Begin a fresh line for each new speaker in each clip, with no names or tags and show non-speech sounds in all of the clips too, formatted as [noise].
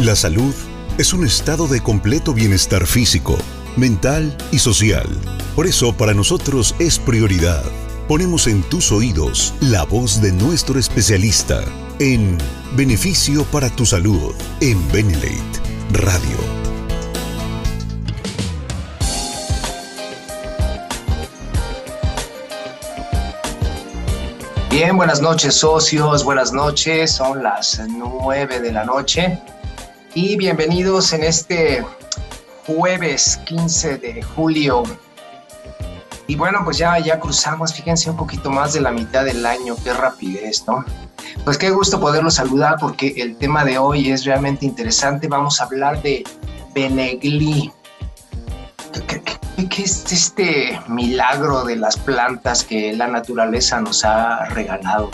La salud es un estado de completo bienestar físico, mental y social. Por eso para nosotros es prioridad. Ponemos en tus oídos la voz de nuestro especialista en Beneficio para tu Salud en Benelate Radio.
Bien, buenas noches socios, buenas noches, son las nueve de la noche y bienvenidos en este jueves 15 de julio. Y bueno, pues ya, ya cruzamos, fíjense un poquito más de la mitad del año, qué rapidez, ¿no? Pues qué gusto poderlos saludar porque el tema de hoy es realmente interesante. Vamos a hablar de Benegli. ¿Qué, qué es este milagro de las plantas que la naturaleza nos ha regalado?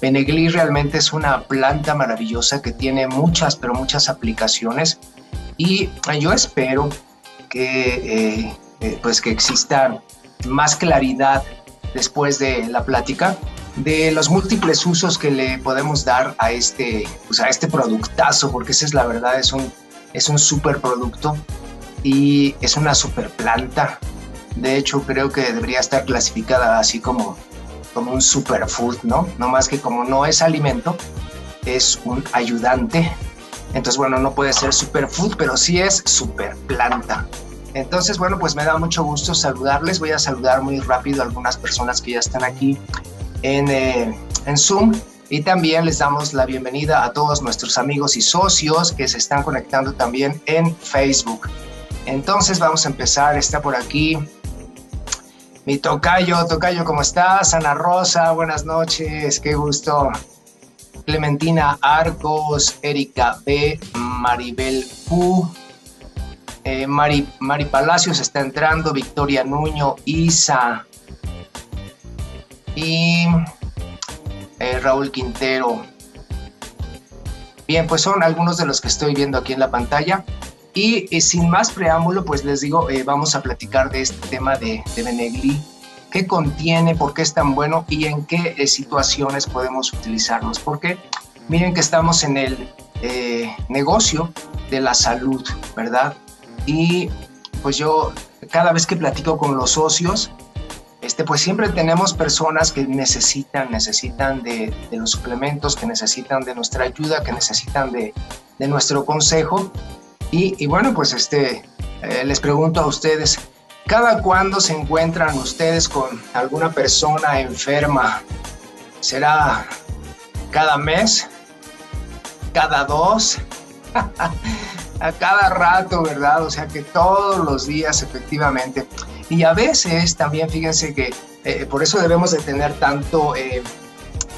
Benegli realmente es una planta maravillosa que tiene muchas, pero muchas aplicaciones y yo espero que, eh, eh, pues que exista más claridad después de la plática de los múltiples usos que le podemos dar a este, pues a este productazo, porque esa es la verdad, es un, es un super producto y es una super planta. De hecho, creo que debería estar clasificada así como como un superfood, ¿no? No más que como no es alimento, es un ayudante. Entonces, bueno, no puede ser superfood, pero sí es superplanta. Entonces, bueno, pues me da mucho gusto saludarles. Voy a saludar muy rápido a algunas personas que ya están aquí en, eh, en Zoom. Y también les damos la bienvenida a todos nuestros amigos y socios que se están conectando también en Facebook. Entonces vamos a empezar. Está por aquí mi tocayo, tocayo, ¿cómo estás? Ana Rosa, buenas noches, qué gusto. Clementina Arcos, Erika B, Maribel Q, eh, Mari, Mari Palacios está entrando, Victoria Nuño, Isa y eh, Raúl Quintero. Bien, pues son algunos de los que estoy viendo aquí en la pantalla. Y eh, sin más preámbulo, pues les digo, eh, vamos a platicar de este tema de, de Benegli, qué contiene, por qué es tan bueno y en qué eh, situaciones podemos utilizarlos. Porque miren que estamos en el negocio de la salud, ¿verdad? Y pues yo cada vez que platico con los socios, este, pues siempre tenemos personas que necesitan, necesitan de, de, los suplementos, que necesitan de nuestra ayuda, que necesitan de, de nuestro consejo. Y, bueno, pues este, eh, les pregunto a ustedes, ¿cada cuándo se encuentran ustedes con alguna persona enferma? ¿Será cada mes? ¿Cada dos? [laughs] a cada rato, ¿verdad? O sea que todos los días efectivamente. Y a veces también fíjense que eh, por eso debemos de tener tanto eh,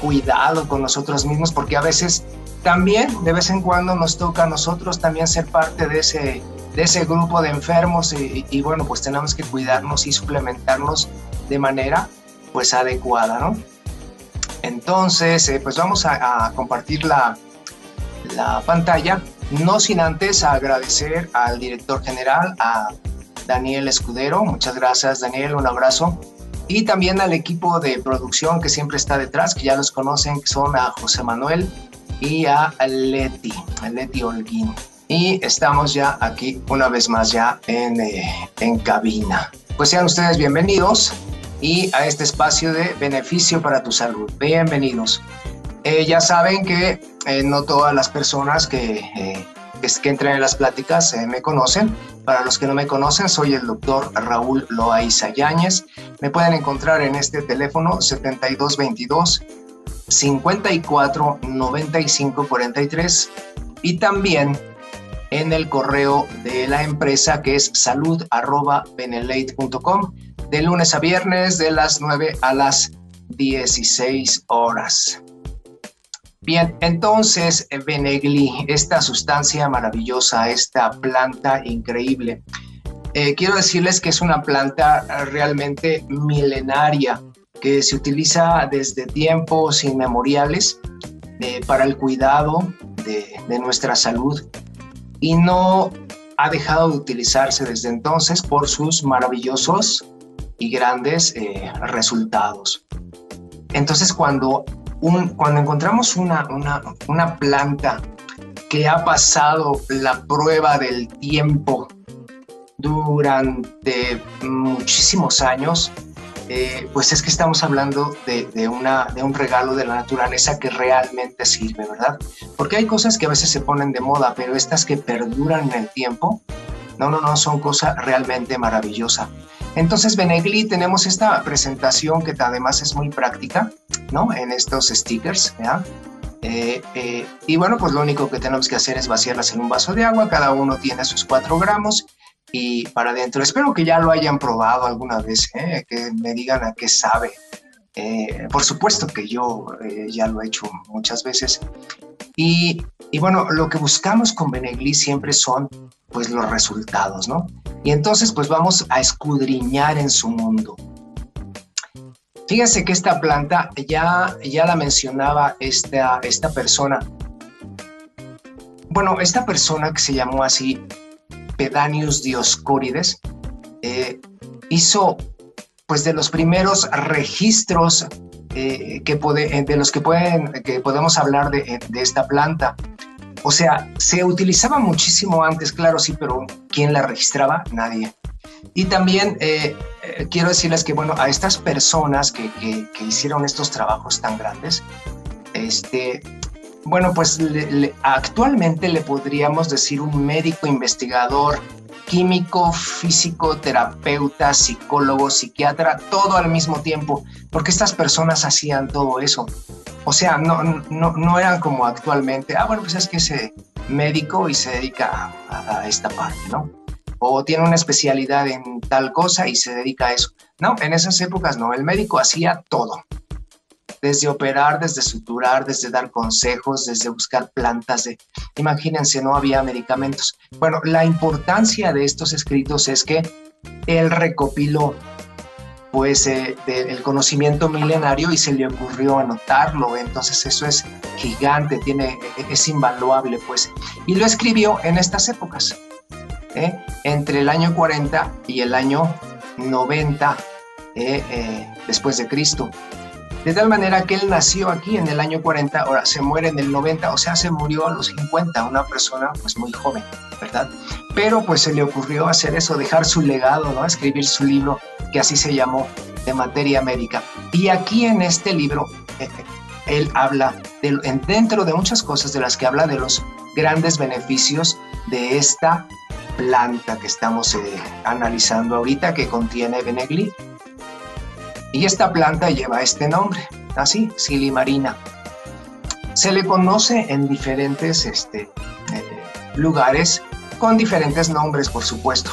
cuidado con nosotros mismos, porque a veces también de vez en cuando nos toca a nosotros también ser parte de ese, de ese grupo de enfermos y, bueno, pues tenemos que cuidarnos y suplementarnos de manera pues adecuada, ¿no? Entonces, eh, pues vamos a, compartir la, la pantalla, no sin antes agradecer al director general, a Daniel Escudero. Muchas gracias, Daniel, un abrazo. Y también al equipo de producción que siempre está detrás, que ya los conocen, que son a José Manuel, y a Leti, Leti Holguín. Y estamos ya aquí una vez más ya en, eh, en cabina. Pues sean ustedes bienvenidos y a este espacio de beneficio para tu salud. Bienvenidos. Eh, ya saben que eh, no todas las personas que, que entran en las pláticas me conocen. Para los que no me conocen, soy el doctor Raúl Loaiza Yáñez. Me pueden encontrar en este teléfono 7222 54 95 43 y también en el correo de la empresa que es salud arroba de lunes a viernes de las 9 a las 16 horas. Bien, entonces Benegli, esta sustancia maravillosa, esta planta increíble, eh, quiero decirles que es una planta realmente milenaria que se utiliza desde tiempos inmemoriales eh, para el cuidado de, nuestra salud y no ha dejado de utilizarse desde entonces por sus maravillosos y grandes eh, resultados. Entonces, cuando, un, cuando encontramos una, una, una, planta que ha pasado la prueba del tiempo durante muchísimos años, eh, pues es que estamos hablando de, un regalo de la naturaleza que realmente sirve, ¿verdad? Porque hay cosas que a veces se ponen de moda, pero estas que perduran en el tiempo, no, no, no, son cosas realmente maravillosas. Entonces, Benegli, tenemos esta presentación que además es muy práctica, ¿no? En estos stickers, ¿ya? Eh, eh, y bueno, pues lo único que tenemos que hacer es vaciarlas en un vaso de agua, cada uno tiene sus 4 gramos y para adentro. Espero que ya lo hayan probado alguna vez, ¿eh? que me digan a qué sabe. Eh, por supuesto que yo eh, ya lo he hecho muchas veces. Y, y, bueno, lo que buscamos con Benegli siempre son pues los resultados, ¿no? Y entonces pues vamos a escudriñar en su mundo. Fíjense que esta planta ya, ya la mencionaba esta, esta persona. Bueno, esta persona que se llamó así Pedanius Dioscórides, eh, hizo pues de los primeros registros eh, que eh, de los que, pueden, que podemos hablar de, esta planta. O sea, se utilizaba muchísimo antes, claro, sí, pero ¿quién la registraba? Nadie. Y también quiero decirles que, bueno, a estas personas que, que hicieron estos trabajos tan grandes, este, bueno, pues actualmente le podríamos decir un médico investigador, químico, físico, terapeuta, psicólogo, psiquiatra, todo al mismo tiempo, porque estas personas hacían todo eso. O sea, no, no, no eran como actualmente, ah, bueno, pues es que ese médico y se dedica a, a esta parte, ¿no? O tiene una especialidad en tal cosa y se dedica a eso. No, en esas épocas no, el médico hacía todo desde operar, desde suturar, desde dar consejos, desde buscar plantas de... Imagínense, no había medicamentos. Bueno, la importancia de estos escritos es que él recopiló pues eh, el conocimiento milenario y se le ocurrió anotarlo, entonces eso es gigante, tiene, es invaluable pues. Y lo escribió en estas épocas, ¿eh? entre el año 40 y el año 90 eh, después de Cristo. De tal manera que él nació aquí en el año 40, ahora se muere en el 90, o sea, se murió a los 50, una persona pues muy joven, ¿verdad? Pero pues se le ocurrió hacer eso, dejar su legado, ¿no? Escribir su libro, que así se llamó, de materia médica. Y aquí en este libro, él habla, de, dentro de muchas cosas de las que habla, de los grandes beneficios de esta planta que estamos eh, analizando ahorita, que contiene Benegli, y esta planta lleva este nombre, así, silimarina. Se le conoce en diferentes este, eh, lugares con diferentes nombres, por supuesto.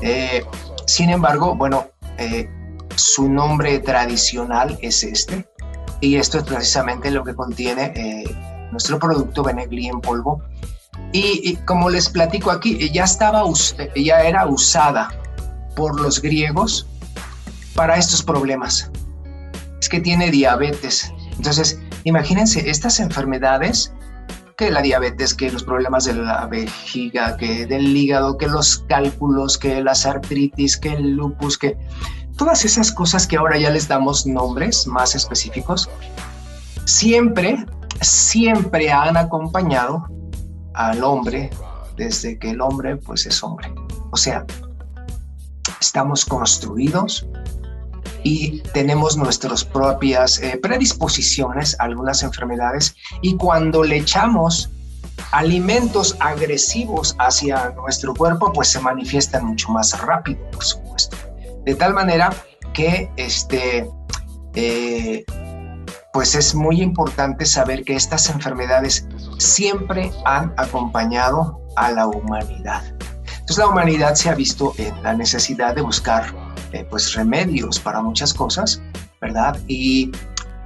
Eh, sin embargo, bueno, eh, su nombre tradicional es este, y esto es precisamente lo que contiene nuestro producto Benegli en polvo. Y, y, como les platico aquí, ya estaba, ya era usada por los griegos para estos problemas. Es que tiene diabetes. Entonces, imagínense estas enfermedades, que la diabetes, que los problemas de la vejiga, que del hígado, que los cálculos, que las artritis, que el lupus, que todas esas cosas que ahora ya les damos nombres más específicos, siempre, siempre han acompañado al hombre desde que el hombre pues es hombre. O sea, estamos construidos y tenemos nuestras propias eh, predisposiciones a algunas enfermedades y cuando le echamos alimentos agresivos hacia nuestro cuerpo, pues se manifiestan mucho más rápido, por supuesto. De tal manera que este, eh, pues es muy importante saber que estas enfermedades siempre han acompañado a la humanidad. Entonces la humanidad se ha visto en la necesidad de buscar eh, pues remedios para muchas cosas, ¿verdad? Y,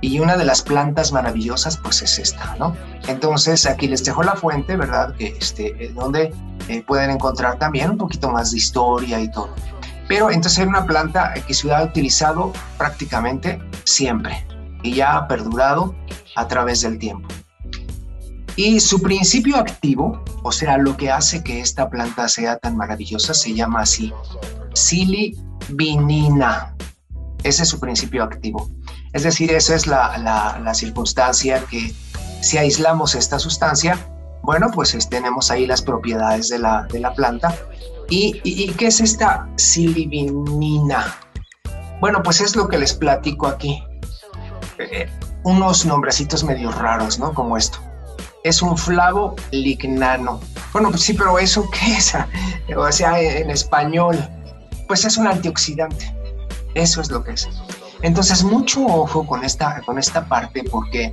y, una de las plantas maravillosas pues es esta, ¿no? Entonces aquí les dejo la fuente, ¿verdad? Que este, donde eh, pueden encontrar también un poquito más de historia y todo. Pero entonces es una planta que se ha utilizado prácticamente siempre y ya ha perdurado a través del tiempo. Y su principio activo, o sea, lo que hace que esta planta sea tan maravillosa, se llama así, Sili vinina. Ese es su principio activo. Es decir, esa es la, circunstancia que si aislamos esta sustancia, Bueno, pues tenemos ahí las propiedades de la, de la planta. ¿Y, qué es esta silibinina? Bueno, pues es lo que les platico aquí. Eh, unos nombrecitos medio raros, ¿no? Como esto. Es un flavo lignano. Bueno, pues sí, pero ¿eso qué es? [laughs] O sea, en español, pues es un antioxidante. Eso es lo que es. Entonces, mucho ojo con esta, con esta parte porque,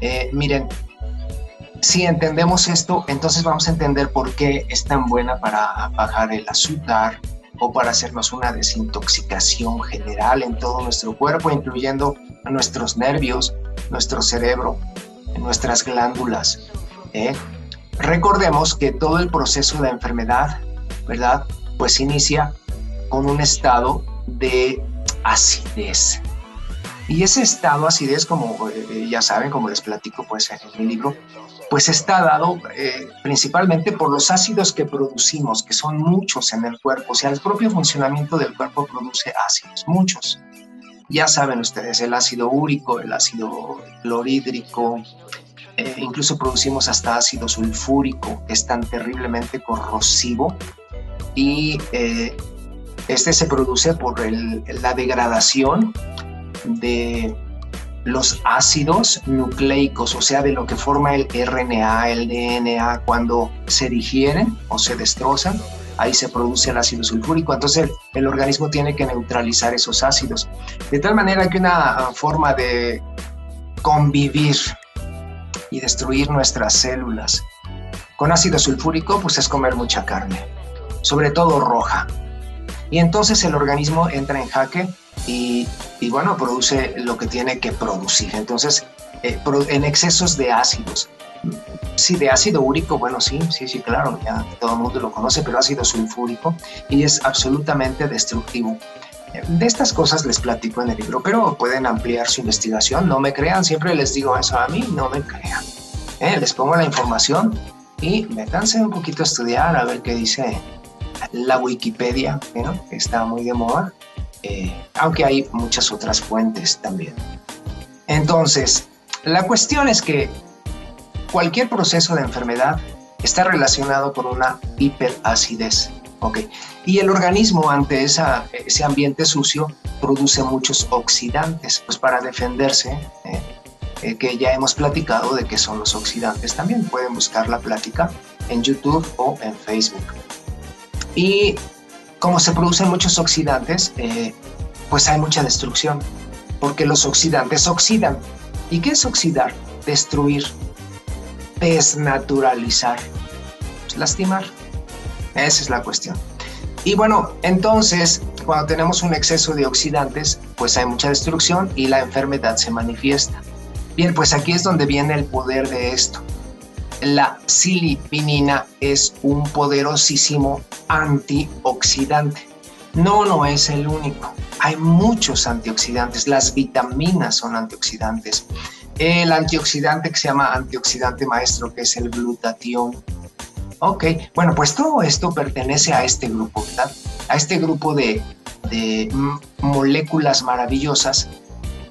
eh, miren, si entendemos esto, entonces vamos a entender por qué es tan buena para bajar el azúcar o para hacernos una desintoxicación general en todo nuestro cuerpo, incluyendo nuestros nervios, nuestro cerebro, nuestras glándulas. ¿eh? Recordemos que todo el proceso de enfermedad, ¿verdad? Pues inicia con un estado de acidez. Y ese estado acidez, como eh, ya saben, como les platico pues en mi libro, pues está dado eh, principalmente por los ácidos que producimos, que son muchos en el cuerpo. O sea, el propio funcionamiento del cuerpo produce ácidos, muchos. Ya saben ustedes, el ácido úrico, el ácido clorhídrico, eh, incluso producimos hasta ácido sulfúrico, que es tan terriblemente corrosivo. Y este se produce por la degradación de los ácidos nucleicos, o sea, de lo que forma el RNA, el DNA, cuando se digieren o se destrozan, ahí se produce el ácido sulfúrico. Entonces el, organismo tiene que neutralizar esos ácidos. De tal manera que una forma de convivir y destruir nuestras células con ácido sulfúrico, pues es comer mucha carne, sobre todo roja. Y entonces el organismo entra en jaque y, bueno, produce lo que tiene que producir. Entonces, eh, en excesos de ácidos. Sí, de ácido úrico, bueno, sí, sí, sí, claro, ya todo el mundo lo conoce, pero ácido sulfúrico y es absolutamente destructivo. De estas cosas les platico en el libro, pero pueden ampliar su investigación. No me crean, siempre les digo eso a mí, no me crean. Eh, les pongo la información y métanse un poquito a estudiar a ver qué dice la Wikipedia, que está muy de moda, eh, aunque hay muchas otras fuentes también. Entonces, la cuestión es que cualquier proceso de enfermedad está relacionado con una hiperacidez. Okay. Y el organismo ante esa, ese ambiente sucio produce muchos oxidantes, pues para defenderse, eh, eh, que ya hemos platicado de qué son los oxidantes también. Pueden buscar la plática en YouTube o en Facebook. Y como se producen muchos oxidantes, eh, pues hay mucha destrucción, porque los oxidantes oxidan. ¿Y qué es oxidar? Destruir, desnaturalizar, lastimar. Esa es la cuestión. Y bueno, entonces, cuando tenemos un exceso de oxidantes, pues hay mucha destrucción y la enfermedad se manifiesta. Bien, pues aquí es donde viene el poder de esto la silipinina es un poderosísimo antioxidante. No, no es el único. Hay muchos antioxidantes. Las vitaminas son antioxidantes. El antioxidante que se llama antioxidante maestro, que es el glutatión. Ok, bueno, pues todo esto pertenece a este grupo, ¿verdad? A este grupo de, de moléculas maravillosas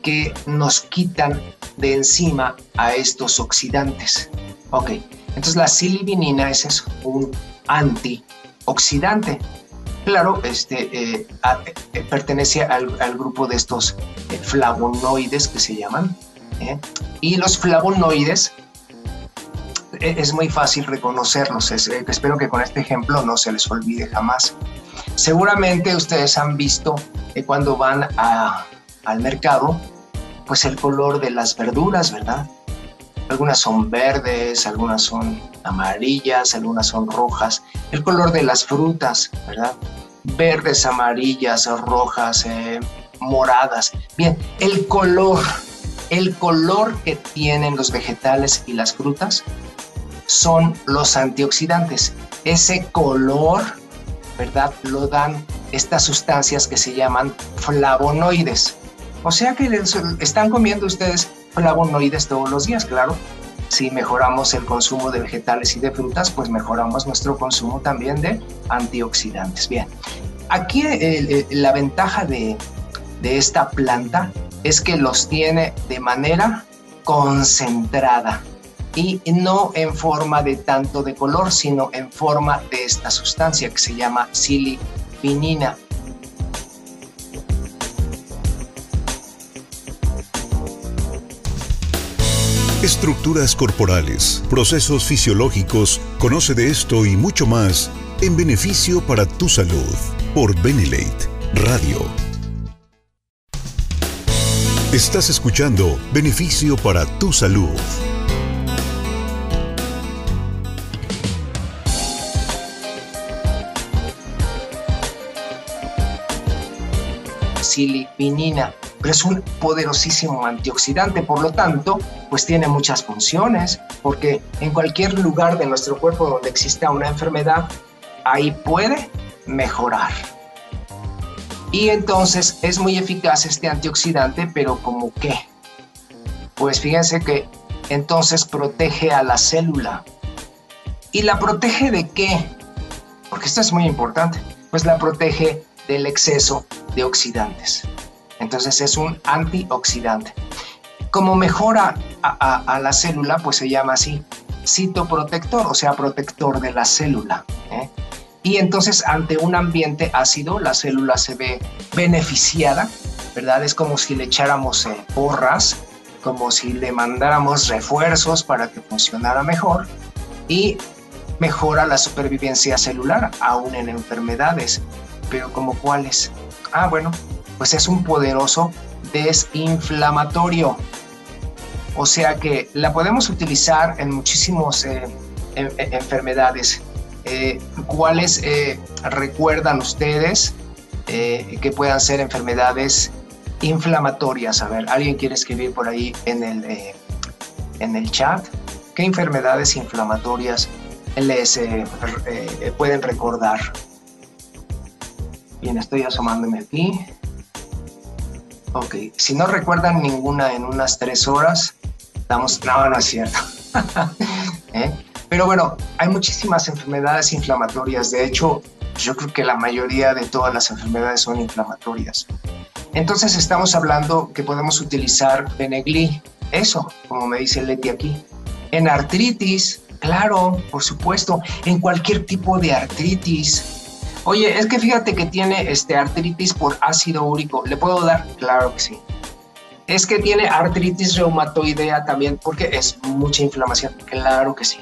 que nos quitan de encima a estos oxidantes. Ok, entonces la silibinina es eso, un antioxidante. Claro, este, eh, eh, pertenece al, grupo de estos eh, flavonoides que se llaman. Y los flavonoides es muy fácil reconocerlos. espero que con este ejemplo no se les olvide jamás. Seguramente ustedes han visto cuando van al mercado, pues el color de las verduras, ¿verdad? Algunas son verdes, algunas son amarillas, algunas son rojas. El color de las frutas, ¿verdad? Verdes, amarillas, rojas, eh, moradas. Bien, el color, el color que tienen los vegetales y las frutas son los antioxidantes. Ese color, ¿verdad? Lo dan estas sustancias que se llaman flavonoides. O sea que están comiendo ustedes flavonoides todos los días, claro. Si mejoramos el consumo de vegetales y de frutas, pues mejoramos nuestro consumo también de antioxidantes. Bien, aquí la ventaja de, de esta planta es que los tiene de manera concentrada. y no en forma de tanto de color, sino en forma de esta sustancia que se llama silipinina.
Estructuras corporales, procesos fisiológicos, conoce de esto y mucho más en beneficio para tu salud por Benelate Radio. Estás escuchando Beneficio para tu salud.
silipinina, es un poderosísimo antioxidante, por lo tanto, pues tiene muchas funciones, porque en cualquier lugar de nuestro cuerpo donde exista una enfermedad, ahí puede mejorar. Y entonces es muy eficaz este antioxidante, pero como qué? Pues fíjense que entonces protege a la célula. ¿Y la protege de qué? Porque esto es muy importante. Pues la protege del exceso de oxidantes. Entonces es un antioxidante. Como mejora a, la célula, pues se llama así citoprotector, o sea, protector de la célula. ¿eh? Y entonces ante un ambiente ácido, la célula se ve beneficiada, ¿verdad? Es como si le echáramos eh, porras, como si le mandáramos refuerzos para que funcionara mejor y mejora la supervivencia celular, aún en enfermedades pero como cuáles. Ah, bueno, pues es un poderoso desinflamatorio. O sea que la podemos utilizar en muchísimas eh, enfermedades. Eh, ¿Cuáles eh, recuerdan ustedes que puedan ser enfermedades inflamatorias? A ver, ¿alguien quiere escribir por ahí en el, en el chat? ¿Qué enfermedades inflamatorias les pueden recordar? Bien, estoy asomándome aquí. Ok, si no recuerdan ninguna en unas tres horas, estamos... No, no es cierto. ¿Eh? Pero bueno, hay muchísimas enfermedades inflamatorias. De hecho, yo creo que la mayoría de todas las enfermedades son inflamatorias. Entonces estamos hablando que podemos utilizar Benegli, eso, como me dice Leti aquí. En artritis, claro, por supuesto, en cualquier tipo de artritis, Oye, es que fíjate que tiene este, artritis por ácido úrico. ¿Le puedo dar? Claro que sí. Es que tiene artritis reumatoidea también porque es mucha inflamación. Claro que sí.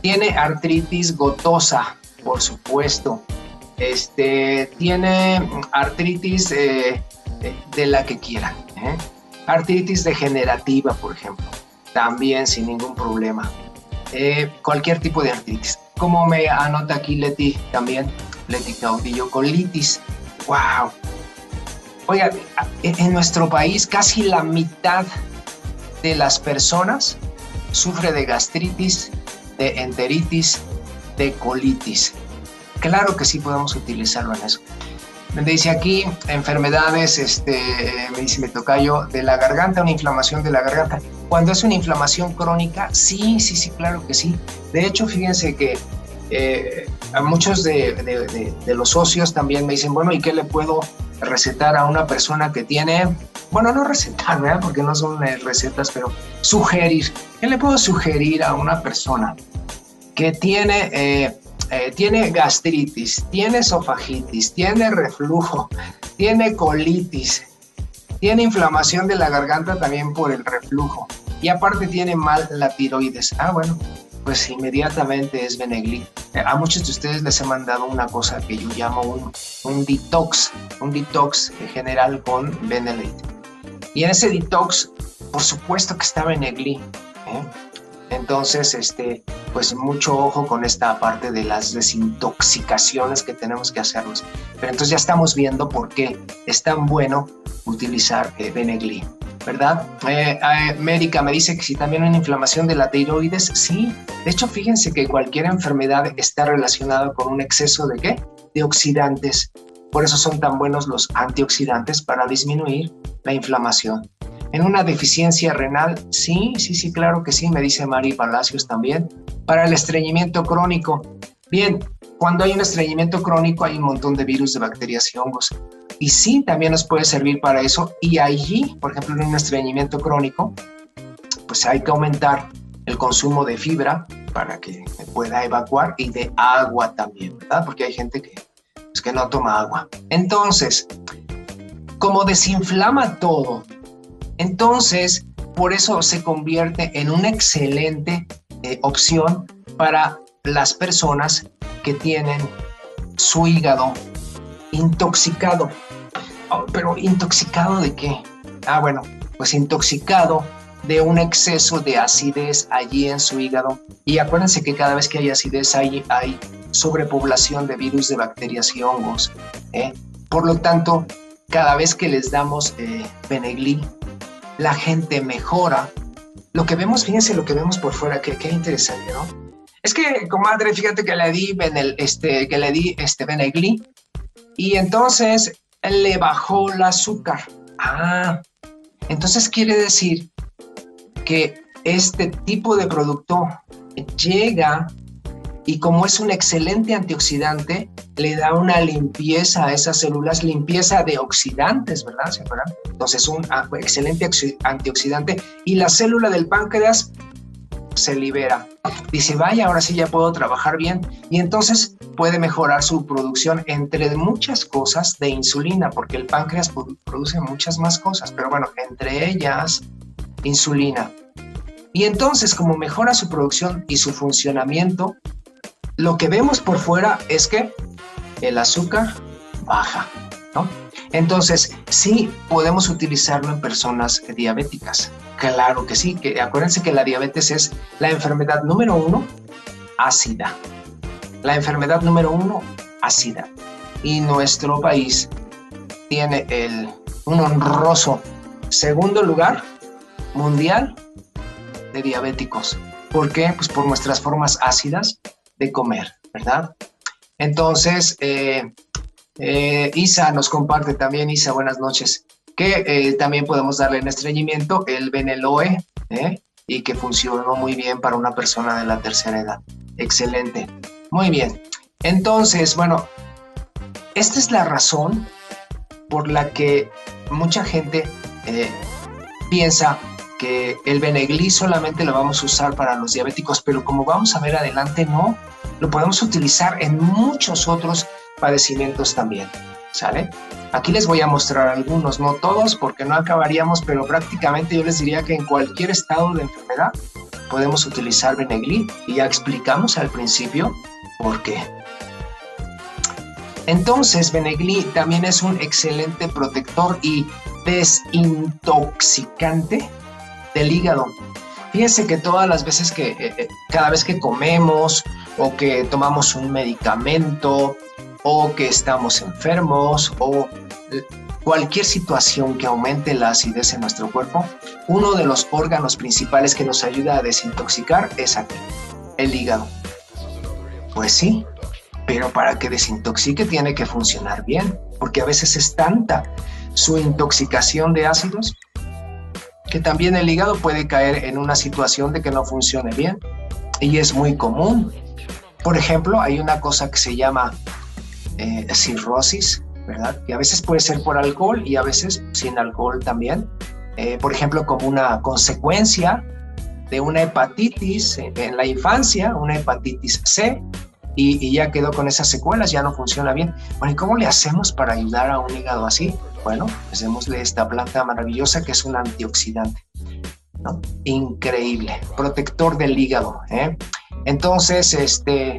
Tiene artritis gotosa, por supuesto. Este, tiene artritis eh, de la que quieran. ¿eh? Artritis degenerativa, por ejemplo. También sin ningún problema. Eh, cualquier tipo de artritis. Como me anota aquí Leti también, colitis. ¡Wow! Oiga, en nuestro país casi la mitad de las personas sufre de gastritis, de enteritis, de colitis. Claro que sí podemos utilizarlo en eso. Me dice aquí enfermedades, este, me dice me toca yo, de la garganta, una inflamación de la garganta. Cuando es una inflamación crónica, sí, sí, sí, claro que sí. De hecho, fíjense que eh, a muchos de, los socios también me dicen, bueno, ¿y qué le puedo recetar a una persona que tiene, bueno, no recetar, ¿verdad? Porque no son eh, recetas, pero sugerir. ¿Qué le puedo sugerir a una persona que tiene, eh, tiene gastritis, tiene esofagitis, tiene reflujo, tiene colitis, tiene inflamación de la garganta también por el reflujo y aparte tiene mal la tiroides? Ah, bueno, pues inmediatamente es Benegli. A muchos de ustedes les he mandado una cosa que yo llamo un, un detox, un detox general con Benelate. Y en ese detox, por supuesto que está Benegli. ¿eh? Entonces, este, pues mucho ojo con esta parte de las desintoxicaciones que tenemos que hacernos. Pero entonces ya estamos viendo por qué es tan bueno utilizar eh, Benegli. ¿Verdad? Eh, eh, me dice que si también una inflamación de la tiroides, sí. De hecho, fíjense que cualquier enfermedad está relacionada con un exceso de qué? De oxidantes. Por eso son tan buenos los antioxidantes para disminuir la inflamación. En una deficiencia renal, sí, sí, sí, claro que sí, me dice Mari Palacios también. Para el estreñimiento crónico, bien, cuando hay un estreñimiento crónico hay un montón de virus, de bacterias y hongos. Y sí, también nos puede servir para eso. Y allí, por ejemplo, en un estreñimiento crónico, pues hay que aumentar el consumo de fibra para que pueda evacuar y de agua también, ¿verdad? Porque hay gente que, pues, que no toma agua. Entonces, como desinflama todo, entonces por eso se convierte en una excelente eh, opción para las personas que tienen su hígado intoxicado. Oh, pero intoxicado de qué? Ah, bueno, pues intoxicado de un exceso de acidez allí en su hígado. Y acuérdense que cada vez que hay acidez hay, hay sobrepoblación de virus, de bacterias y hongos. ¿eh? Por lo tanto, cada vez que les damos eh, la gente mejora. Lo que vemos, fíjense lo que vemos por fuera, que qué interesante, ¿no? Es que, comadre, fíjate que le di, Benel, este, que le di este Benegli y entonces le bajó el azúcar. Ah, entonces quiere decir que este tipo de producto llega y como es un excelente antioxidante, le da una limpieza a esas células, limpieza de oxidantes, ¿verdad? ¿Se Entonces, un excelente antioxidante y la célula del páncreas se libera. Dice, vaya, ahora sí ya puedo trabajar bien. Y entonces puede mejorar su producción, entre muchas cosas, de insulina, porque el páncreas produce muchas más cosas, pero bueno, entre ellas, insulina. Y entonces, como mejora su producción y su funcionamiento, lo que vemos por fuera es que el azúcar baja, ¿no? Entonces, sí podemos utilizarlo en personas diabéticas. Claro que sí, que acuérdense que la diabetes es la enfermedad número uno ácida. La enfermedad número uno ácida. Y nuestro país tiene el, un honroso segundo lugar mundial de diabéticos. ¿Por qué? Pues por nuestras formas ácidas de comer, ¿verdad? Entonces, eh, eh, Isa nos comparte también, Isa, buenas noches, eh, también podemos darle en estreñimiento el Beneloe y que funcionó muy bien para una persona de la tercera edad. Excelente. Muy bien. Entonces, bueno, esta es la razón por la que mucha gente piensa que el Benegli solamente lo vamos a usar para los diabéticos, pero como vamos a ver adelante, no, lo podemos utilizar en muchos otros padecimientos también, ¿sale? Aquí les voy a mostrar algunos, no todos porque no acabaríamos, pero prácticamente yo les diría que en cualquier estado de enfermedad podemos utilizar Benegli y ya explicamos al principio por qué. Entonces, Benegli también es un excelente protector y desintoxicante del hígado. Fíjense que todas las veces que, eh, eh, cada vez que comemos o que tomamos un medicamento o que estamos enfermos o cualquier situación que aumente la acidez en nuestro cuerpo, uno de los órganos principales que nos ayuda a desintoxicar es aquí, el hígado. Pues sí, pero para que desintoxique tiene que funcionar bien, porque a veces es tanta su intoxicación de ácidos que también el hígado puede caer en una situación de que no funcione bien y es muy común. Por ejemplo, hay una cosa que se llama eh, cirrosis, ¿verdad? Que a veces puede ser por alcohol y a veces sin alcohol también. Eh, por ejemplo, como una consecuencia de una hepatitis en la infancia, una hepatitis C, y, ya quedó con esas secuelas, ya no funciona bien. Bueno, ¿y cómo le hacemos para ayudar a un hígado así? Bueno, pues démosle esta planta maravillosa que es un antioxidante. ¿no? Increíble, protector del hígado. ¿eh? Entonces, este,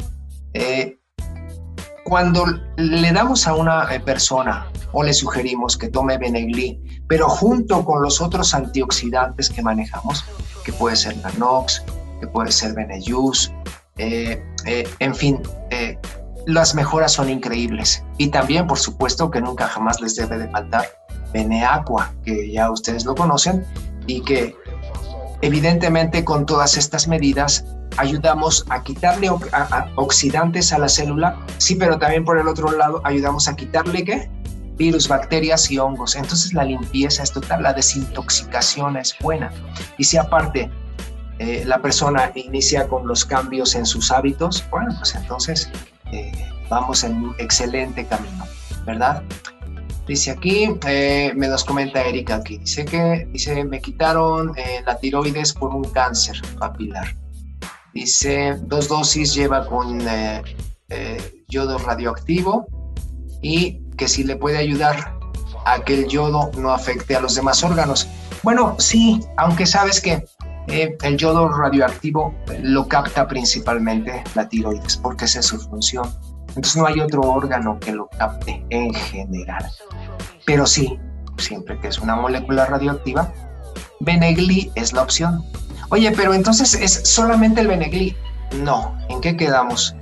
cuando le damos a una eh, persona o le sugerimos que tome Benegli, pero junto con los otros antioxidantes que manejamos, que puede ser la NOx, que puede ser Benejus, en fin, las mejoras son increíbles. Y también, por supuesto, que nunca jamás les debe de faltar Beneaqua, que ya ustedes lo conocen y que evidentemente con todas estas medidas ayudamos a quitarle oxidantes a la célula, sí, pero también por el otro lado ayudamos a quitarle qué? Virus, bacterias y hongos. Entonces la limpieza es total, la desintoxicación es buena. Y si aparte eh, la persona inicia con los cambios en sus hábitos, bueno, pues entonces vamos en un excelente camino, ¿verdad? Dice aquí, eh, me nos comenta Erika aquí, dice que dice, me quitaron eh, la tiroides por un cáncer papilar. Dice, dos dosis lleva con eh, yodo radioactivo y que si le puede ayudar a que el yodo no afecte a los demás órganos. Bueno, sí, aunque sabes que el yodo radioactivo lo capta principalmente la tiroides, porque esa es su función. Entonces no hay otro órgano que lo capte en general. Pero sí, siempre que es una molécula radioactiva, Benegli es la opción. Oye, pero entonces es solamente el Benegli. No, ¿en qué quedamos?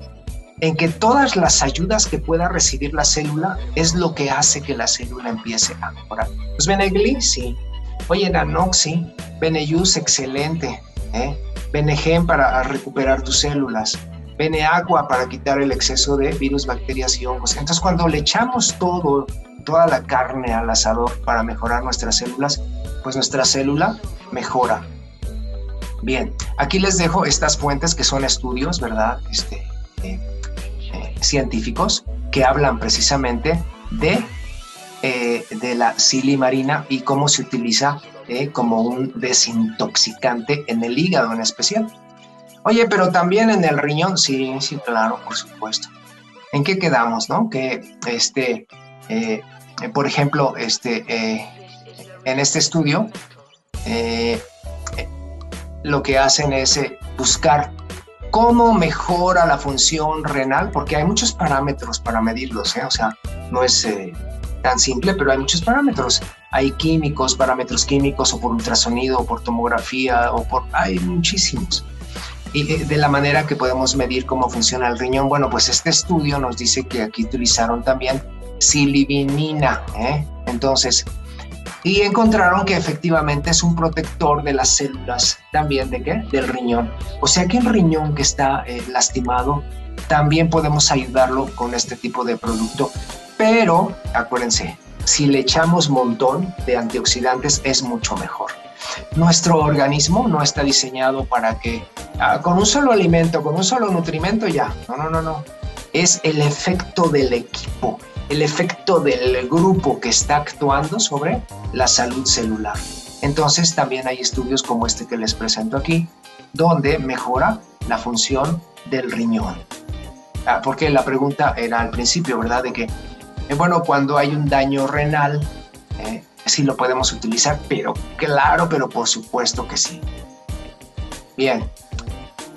En que todas las ayudas que pueda recibir la célula es lo que hace que la célula empiece a mejorar. Pues Benegli, sí. Oye, Nanox, sí. Beneyus, excelente. ¿eh? Benegen para recuperar tus células. Beneagua para quitar el exceso de virus, bacterias y hongos. Entonces, cuando le echamos todo toda la carne al asador para mejorar nuestras células, pues nuestra célula mejora. Bien, aquí les dejo estas fuentes que son estudios, ¿verdad? Este, eh, eh, científicos que hablan precisamente de, eh, de la silimarina y cómo se utiliza como un desintoxicante en el hígado en especial. Oye, pero también en el riñón, sí, sí, claro, por supuesto. ¿En qué quedamos, no? Que este, por ejemplo, este, en este estudio, lo que hacen es buscar cómo mejora la función renal, porque hay muchos parámetros para medirlos, o sea, no es tan simple, pero hay muchos parámetros. Hay químicos, parámetros químicos, o por ultrasonido, o por tomografía, o por... Hay muchísimos y de la manera que podemos medir cómo funciona el riñón. Bueno, pues este estudio nos dice que aquí utilizaron también silibinina. ¿eh? Entonces, y encontraron que efectivamente es un protector de las células también de qué? Del riñón. O sea que el riñón que está eh, lastimado, también podemos ayudarlo con este tipo de producto. Pero acuérdense, si le echamos montón de antioxidantes es mucho mejor. Nuestro organismo no está diseñado para que ah, con un solo alimento, con un solo nutrimento ya. No, no, no, no. Es el efecto del equipo el efecto del grupo que está actuando sobre la salud celular. Entonces también hay estudios como este que les presento aquí, donde mejora la función del riñón. Ah, porque la pregunta era al principio, ¿verdad? De que, eh, bueno, cuando hay un daño renal, eh, sí lo podemos utilizar, pero claro, pero por supuesto que sí. Bien.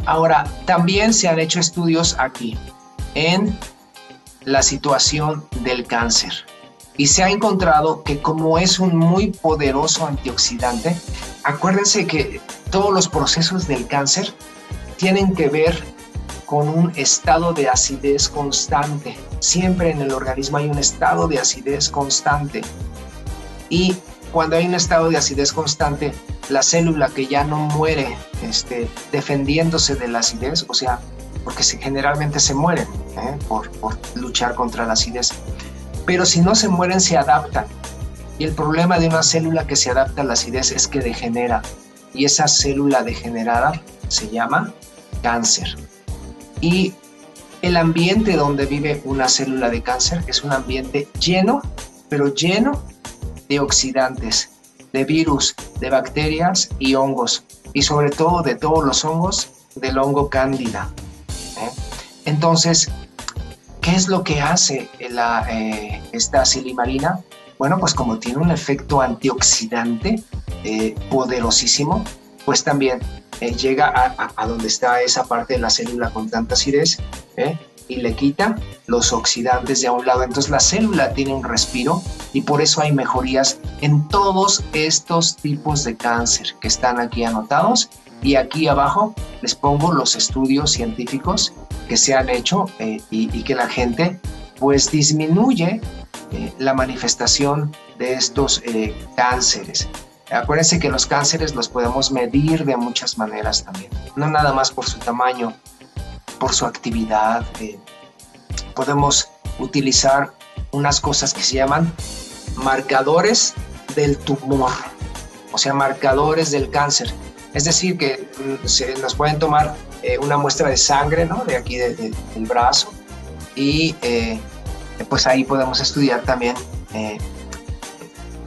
Ahora, también se han hecho estudios aquí en la situación del cáncer. Y se ha encontrado que como es un muy poderoso antioxidante, acuérdense que todos los procesos del cáncer tienen que ver con un estado de acidez constante. Siempre en el organismo hay un estado de acidez constante. Y cuando hay un estado de acidez constante, la célula que ya no muere este, defendiéndose de la acidez, o sea, porque generalmente se mueren ¿eh? por, luchar contra la acidez. Pero si no se mueren, se adaptan. Y el problema de una célula que se adapta a la acidez es que degenera. Y esa célula degenerada se llama cáncer. Y el ambiente donde vive una célula de cáncer es un ambiente lleno, pero lleno de oxidantes, de virus, de bacterias y hongos. Y sobre todo de todos los hongos, del hongo cándida. Entonces, ¿qué es lo que hace la, eh, esta silimarina? Bueno, pues como tiene un efecto antioxidante eh, poderosísimo, pues también eh, llega a, donde está esa parte de la célula con tanta acidez y le quita los oxidantes de a un lado. Entonces la célula tiene un respiro y por eso hay mejorías en todos estos tipos de cáncer que están aquí anotados. Y aquí abajo les pongo los estudios científicos que se han hecho eh, y, que la gente pues disminuye eh, la manifestación de estos eh, cánceres. Acuérdense que los cánceres los podemos medir de muchas maneras también, no nada más por su tamaño, por su actividad. podemos utilizar unas cosas que se llaman marcadores del tumor, o sea, marcadores del cáncer. Es decir, que mm, se nos pueden tomar eh, una muestra de sangre, ¿no? De aquí del brazo y eh, pues ahí podemos estudiar también eh,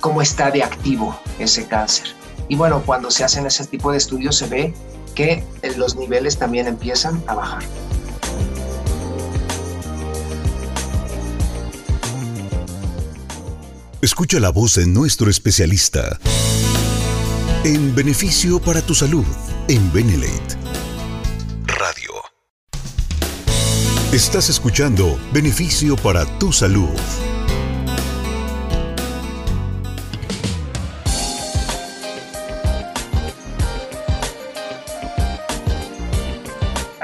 cómo está de activo ese cáncer. Y bueno, cuando se hacen ese tipo de estudios se ve que los niveles también empiezan a bajar.
Escucha la voz de nuestro especialista. En beneficio para tu salud, en Benelate Radio. Estás escuchando Beneficio para tu salud.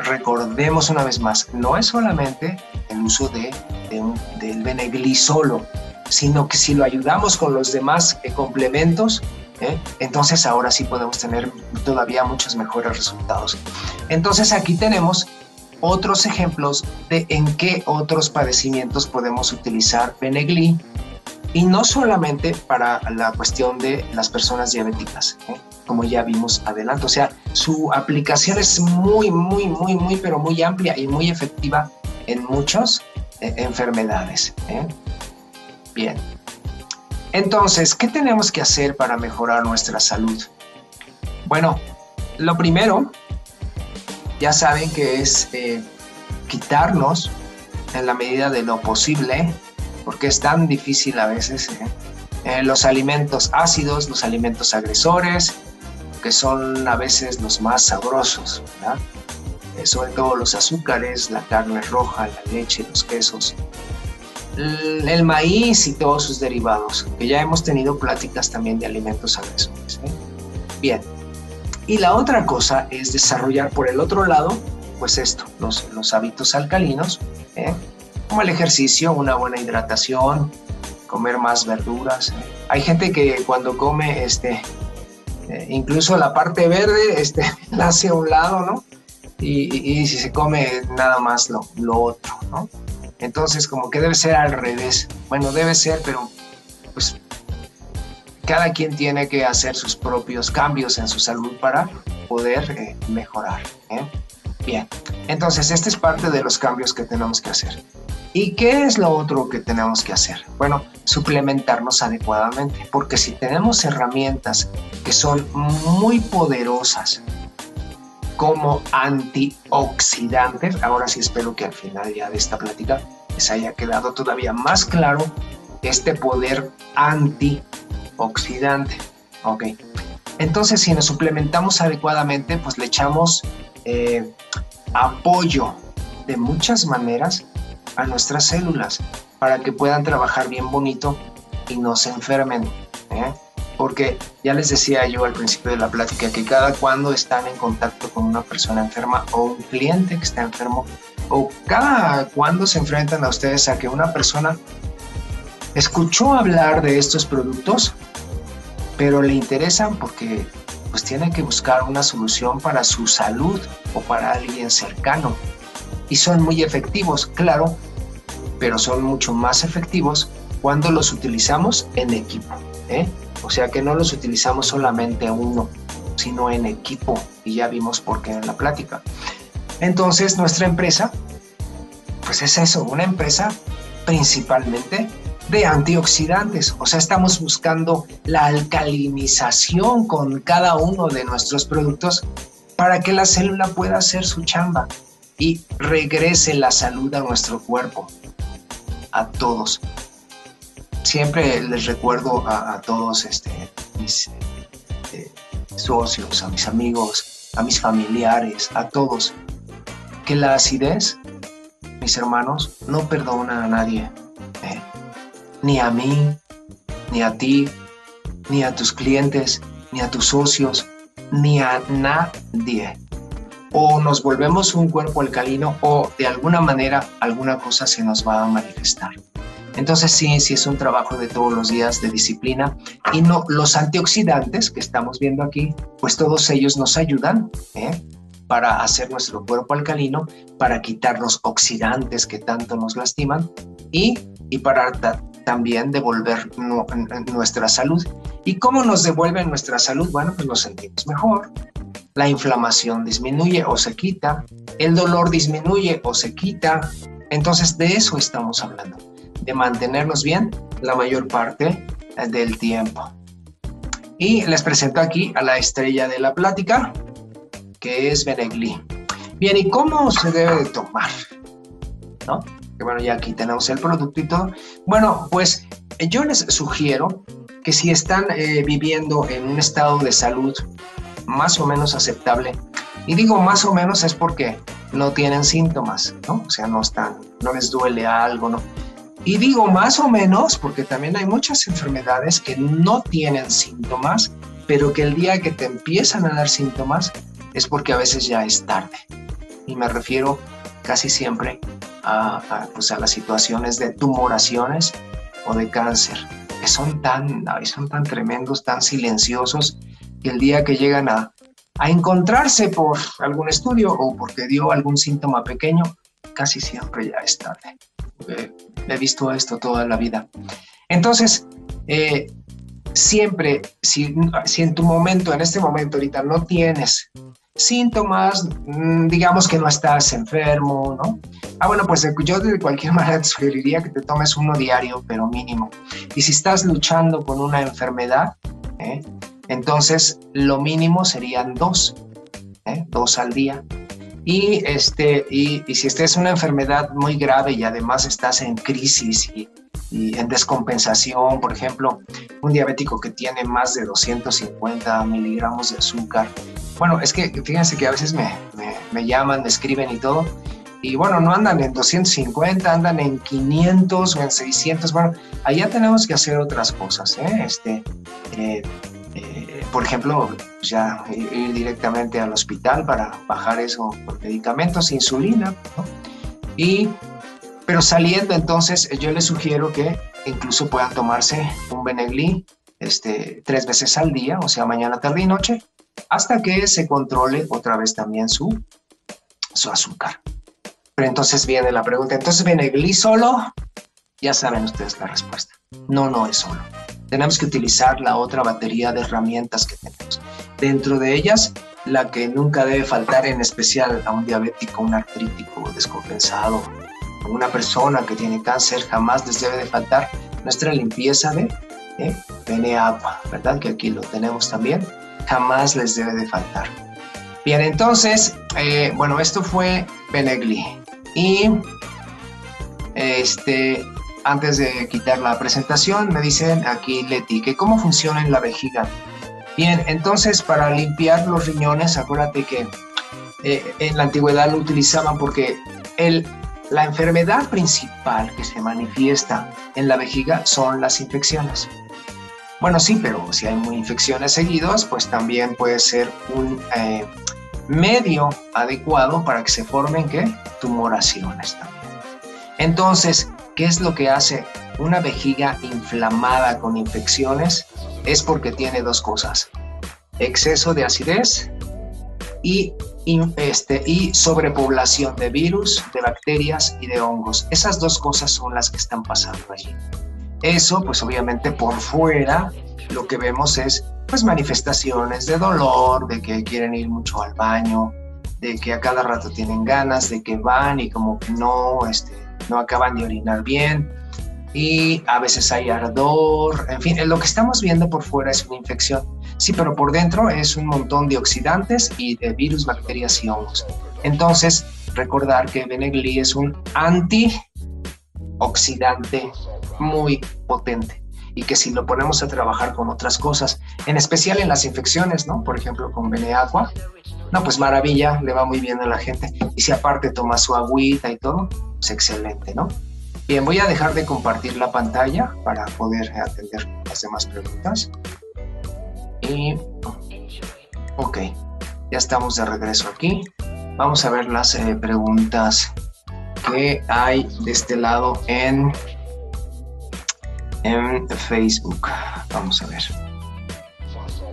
Recordemos una vez más, no es solamente el uso de, del Benegli solo, sino que si lo ayudamos con los demás eh, complementos, ¿eh? entonces ahora sí podemos tener todavía muchos mejores resultados. Entonces aquí tenemos otros ejemplos de en qué otros padecimientos podemos utilizar Benegli y no solamente para la cuestión de las personas diabéticas, ¿eh? como ya vimos adelante. O sea, su aplicación es muy, muy, muy, muy, pero muy amplia y muy efectiva en muchas enfermedades. Bien. Entonces, ¿qué tenemos que hacer para mejorar nuestra salud? Bueno, lo primero, ya saben que es eh, quitarnos en la medida de lo posible, porque es tan difícil a veces, ¿eh? Eh, los alimentos ácidos, los alimentos agresores, que son a veces los más sabrosos, ¿verdad? sobre todo los azúcares, la carne roja, la leche, los quesos, el maíz y todos sus derivados, que ya hemos tenido pláticas también de alimentos agresores. ¿eh? Bien, y la otra cosa es desarrollar por el otro lado, pues esto, los, los hábitos alcalinos, ¿eh? como el ejercicio, una buena hidratación, comer más verduras. ¿eh? Hay gente que cuando come, este, incluso la parte verde, este, [laughs] la hace a un lado, ¿no? Y, y, si se come nada más lo, lo otro, ¿no? Entonces, como que debe ser al revés. Bueno, debe ser, pero pues cada quien tiene que hacer sus propios cambios en su salud para poder eh, mejorar. ¿eh? Bien, entonces este es parte de los cambios que tenemos que hacer. ¿Y qué es lo otro que tenemos que hacer? Bueno, suplementarnos adecuadamente, porque si tenemos herramientas que son muy poderosas como antioxidantes. Ahora sí espero que al final ya de esta plática les haya quedado todavía más claro este poder antioxidante. Ok. Entonces, si nos suplementamos adecuadamente, pues le echamos eh, apoyo de muchas maneras a nuestras células para que puedan trabajar bien bonito y no se enfermen. ¿eh? Porque ya les decía yo al principio de la plática que cada cuando están en contacto con una persona enferma o un cliente que está enfermo, o cada cuando se enfrentan a ustedes a que una persona escuchó hablar de estos productos, pero le interesan porque pues tiene que buscar una solución para su salud o para alguien cercano. Y son muy efectivos, claro, pero son mucho más efectivos cuando los utilizamos en equipo. ¿eh? O sea que no los utilizamos solamente uno, sino en equipo. Y ya vimos por qué en la plática. Entonces nuestra empresa, pues es eso, una empresa principalmente de antioxidantes. O sea, estamos buscando la alcalinización con cada uno de nuestros productos para que la célula pueda hacer su chamba y regrese la salud a nuestro cuerpo, a todos siempre les recuerdo a, todos este, mis eh, socios, a mis amigos, a mis familiares, a todos, que la acidez, mis hermanos, no perdona a nadie, ¿eh? ni a mí, ni a ti, ni a tus clientes, ni a tus socios, ni a nadie. O nos volvemos un cuerpo alcalino o de alguna manera alguna cosa se nos va a manifestar. Entonces sí, sí es un trabajo de todos los días de disciplina y no los antioxidantes que estamos viendo aquí, pues todos ellos nos ayudan ¿eh? para hacer nuestro cuerpo alcalino, para quitar los oxidantes que tanto nos lastiman y, y para también devolver nuestra salud. ¿Y cómo nos devuelven nuestra salud? Bueno, pues nos sentimos mejor, la inflamación disminuye o se quita, el dolor disminuye o se quita. Entonces de eso estamos hablando de mantenernos bien la mayor parte del tiempo. Y les presento aquí a la estrella de la plática, que es Benegli. Bien, ¿y cómo se debe de tomar? ¿No? Que bueno, ya aquí tenemos el producto y todo. Bueno, pues yo les sugiero que si están eh, viviendo en un estado de salud más o menos aceptable, y digo más o menos es porque no tienen síntomas, ¿no? O sea, no están, no les duele algo, ¿no? Y digo más o menos porque también hay muchas enfermedades que no tienen síntomas, pero que el día que te empiezan a dar síntomas es porque a veces ya es tarde. Y me refiero casi siempre a, pues a las situaciones de tumoraciones o de cáncer, que son tan, son tan tremendos, tan silenciosos, que el día que llegan a, a encontrarse por algún estudio o porque dio algún síntoma pequeño, casi siempre ya es tarde. He visto esto toda la vida. Entonces, eh, siempre, si, si en tu momento, en este momento ahorita no tienes síntomas, mm, digamos que no estás enfermo, ¿no? Ah, bueno, pues yo de cualquier [laughs] manera te sugeriría que te tomes uno diario, pero mínimo. Y si estás luchando con una enfermedad, ¿eh? entonces lo mínimo serían dos, ¿eh? dos al día. Y, este, y, si esta es una enfermedad muy grave y además estás en crisis y, en descompensación, por ejemplo, un diabético que tiene más de 250 miligramos de azúcar. Bueno, es que fíjense que a veces me, me, llaman, me escriben y todo, y bueno, no andan en 250, andan en 500 o en 600. Bueno, allá tenemos que hacer otras cosas. ¿eh? Este, eh, por ejemplo, ya ir directamente al hospital para bajar eso por medicamentos, insulina, ¿no? Y, pero saliendo entonces, yo les sugiero que incluso puedan tomarse un Benegli este, tres veces al día, o sea, mañana, tarde y noche, hasta que se controle otra vez también su, su azúcar. Pero entonces viene la pregunta, ¿entonces Benegli solo? Ya saben ustedes la respuesta. No, no es solo. Tenemos que utilizar la otra batería de herramientas que tenemos. Dentro de ellas, la que nunca debe faltar, en especial a un diabético, un artrítico descompensado, a una persona que tiene cáncer, jamás les debe de faltar nuestra limpieza de ¿eh? agua, ¿verdad? Que aquí lo tenemos también. Jamás les debe de faltar. Bien, entonces, eh, bueno, esto fue Benegli. Y este, antes de quitar la presentación, me dicen aquí Leti, que cómo funciona en la vejiga. Bien, entonces para limpiar los riñones, acuérdate que eh, en la antigüedad lo utilizaban porque el, la enfermedad principal que se manifiesta en la vejiga son las infecciones. Bueno, sí, pero si hay infecciones seguidas, pues también puede ser un eh, medio adecuado para que se formen ¿qué? tumoraciones también. Entonces, ¿qué es lo que hace una vejiga inflamada con infecciones? Es porque tiene dos cosas, exceso de acidez y, este, y sobrepoblación de virus, de bacterias y de hongos. Esas dos cosas son las que están pasando allí. Eso, pues obviamente por fuera, lo que vemos es pues manifestaciones de dolor, de que quieren ir mucho al baño, de que a cada rato tienen ganas, de que van y como que no, este, no acaban de orinar bien y a veces hay ardor, en fin, lo que estamos viendo por fuera es una infección. Sí, pero por dentro es un montón de oxidantes y de virus, bacterias y hongos. Entonces, recordar que Benegli es un antioxidante muy potente y que si lo ponemos a trabajar con otras cosas, en especial en las infecciones, ¿no? Por ejemplo, con Beneaqua, no, pues maravilla, le va muy bien a la gente. Y si aparte toma su agüita y todo, pues excelente, ¿no? Bien, voy a dejar de compartir la pantalla para poder atender las demás preguntas. Y, ok, ya estamos de regreso aquí. Vamos a ver las eh, preguntas que hay de este lado en en Facebook. Vamos a ver.